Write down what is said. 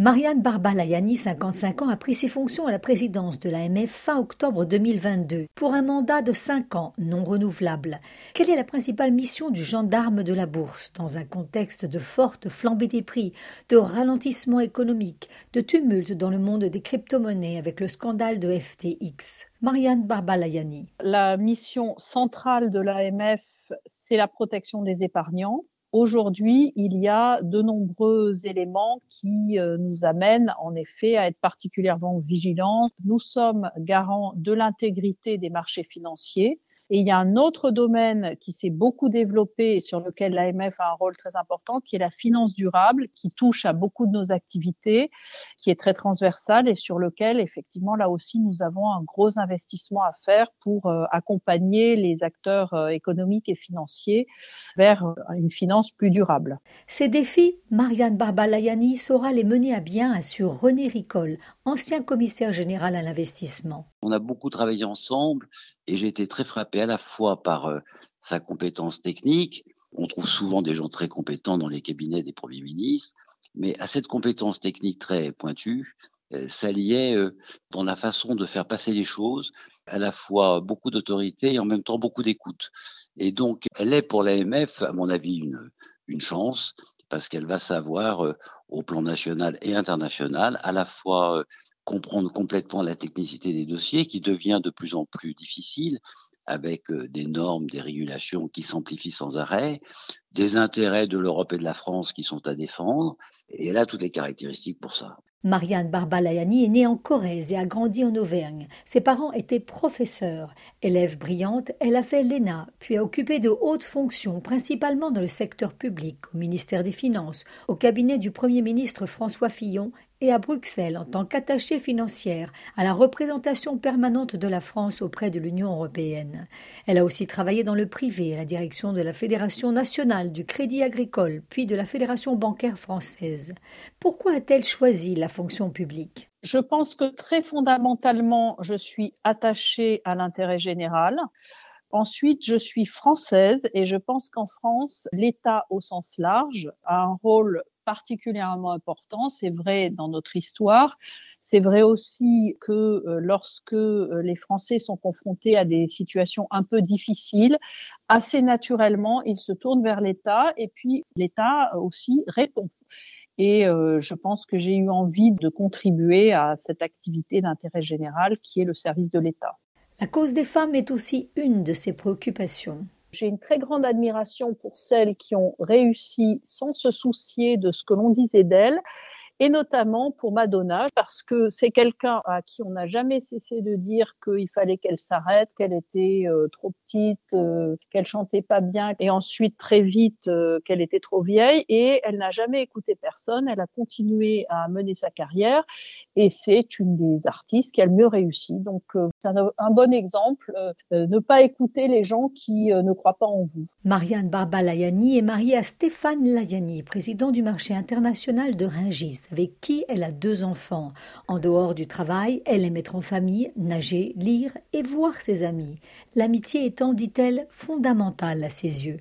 Marianne Barbalayani, 55 ans, a pris ses fonctions à la présidence de l'AMF fin octobre 2022 pour un mandat de 5 ans non renouvelable. Quelle est la principale mission du gendarme de la bourse dans un contexte de forte flambée des prix, de ralentissement économique, de tumulte dans le monde des crypto-monnaies avec le scandale de FTX Marianne Barbalayani. La mission centrale de l'AMF, c'est la protection des épargnants Aujourd'hui, il y a de nombreux éléments qui euh, nous amènent en effet à être particulièrement vigilants. Nous sommes garants de l'intégrité des marchés financiers. Et il y a un autre domaine qui s'est beaucoup développé et sur lequel l'AMF a un rôle très important, qui est la finance durable, qui touche à beaucoup de nos activités, qui est très transversale et sur lequel, effectivement, là aussi, nous avons un gros investissement à faire pour euh, accompagner les acteurs euh, économiques et financiers vers euh, une finance plus durable. Ces défis, Marianne Barbalayani saura les mener à bien, assure René Ricole, ancien commissaire général à l'investissement. On a beaucoup travaillé ensemble et j'ai été très frappé à la fois par euh, sa compétence technique. On trouve souvent des gens très compétents dans les cabinets des premiers ministres, mais à cette compétence technique très pointue, euh, s'alliait euh, dans la façon de faire passer les choses, à la fois beaucoup d'autorité et en même temps beaucoup d'écoute. Et donc, elle est pour l'AMF, à mon avis, une, une chance, parce qu'elle va savoir, au plan national et international, à la fois comprendre complètement la technicité des dossiers qui devient de plus en plus difficile avec euh, des normes, des régulations qui s'amplifient sans arrêt, des intérêts de l'Europe et de la France qui sont à défendre, et elle a toutes les caractéristiques pour ça. Marianne Barbalayani est née en Corrèze et a grandi en Auvergne. Ses parents étaient professeurs. Élève brillante, elle a fait l'ENA, puis a occupé de hautes fonctions, principalement dans le secteur public, au ministère des Finances, au cabinet du Premier ministre François Fillon et à Bruxelles en tant qu'attachée financière à la représentation permanente de la France auprès de l'Union européenne. Elle a aussi travaillé dans le privé à la direction de la Fédération nationale du Crédit agricole, puis de la Fédération bancaire française. Pourquoi a-t-elle choisi la fonction publique? Je pense que très fondamentalement, je suis attachée à l'intérêt général. Ensuite, je suis française et je pense qu'en France, l'État au sens large a un rôle particulièrement important. C'est vrai dans notre histoire. C'est vrai aussi que euh, lorsque euh, les Français sont confrontés à des situations un peu difficiles, assez naturellement, ils se tournent vers l'État et puis l'État aussi répond. Et euh, je pense que j'ai eu envie de contribuer à cette activité d'intérêt général qui est le service de l'État. La cause des femmes est aussi une de ses préoccupations. J'ai une très grande admiration pour celles qui ont réussi sans se soucier de ce que l'on disait d'elles et notamment pour Madonna, parce que c'est quelqu'un à qui on n'a jamais cessé de dire qu'il fallait qu'elle s'arrête, qu'elle était euh, trop petite, euh, qu'elle chantait pas bien, et ensuite très vite euh, qu'elle était trop vieille, et elle n'a jamais écouté personne, elle a continué à mener sa carrière, et c'est une des artistes qui a le mieux réussi. Donc c'est un, bon exemple, ne pas écouter les gens qui ne croient pas en vous. Marianne Barbalayani est mariée à Stéphane Layani, président du marché international de Ringis avec qui elle a deux enfants. En dehors du travail, elle aime être en famille, nager, lire et voir ses amis. L'amitié étant, dit-elle, fondamentale à ses yeux.